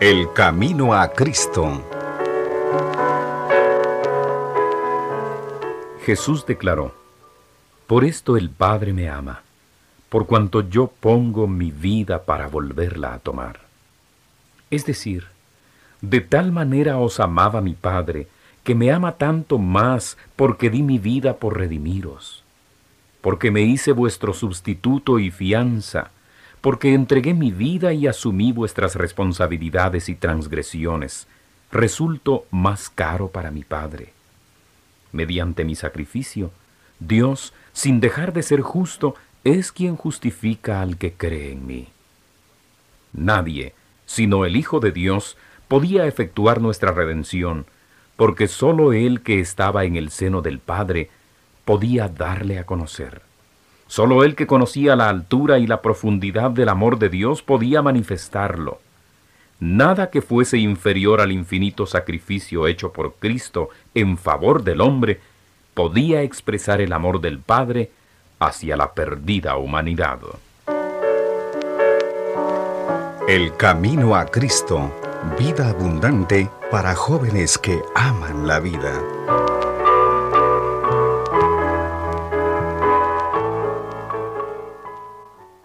El camino a Cristo. Jesús declaró, Por esto el Padre me ama, por cuanto yo pongo mi vida para volverla a tomar. Es decir, de tal manera os amaba mi Padre, que me ama tanto más porque di mi vida por redimiros, porque me hice vuestro sustituto y fianza, porque entregué mi vida y asumí vuestras responsabilidades y transgresiones, resulto más caro para mi Padre. Mediante mi sacrificio, Dios, sin dejar de ser justo, es quien justifica al que cree en mí. Nadie, sino el Hijo de Dios, podía efectuar nuestra redención, porque sólo Él que estaba en el seno del Padre podía darle a conocer. Solo Él que conocía la altura y la profundidad del amor de Dios podía manifestarlo. Nada que fuese inferior al infinito sacrificio hecho por Cristo en favor del hombre podía expresar el amor del Padre hacia la perdida humanidad. El camino a Cristo, vida abundante para jóvenes que aman la vida.